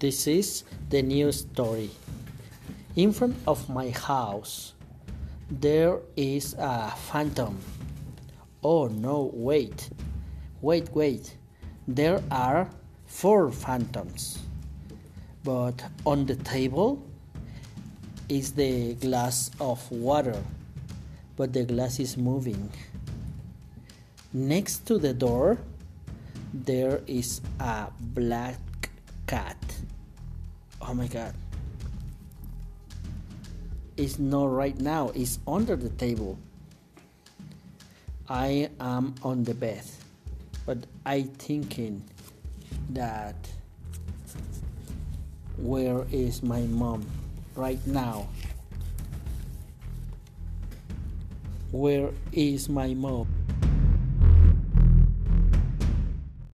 This is the new story. In front of my house, there is a phantom. Oh no, wait. Wait, wait. There are four phantoms. But on the table is the glass of water, but the glass is moving. Next to the door, there is a black cat. Oh my god. It's not right now, it's under the table. I am on the bed, but I thinking that where is my mom right now? Where is my mom?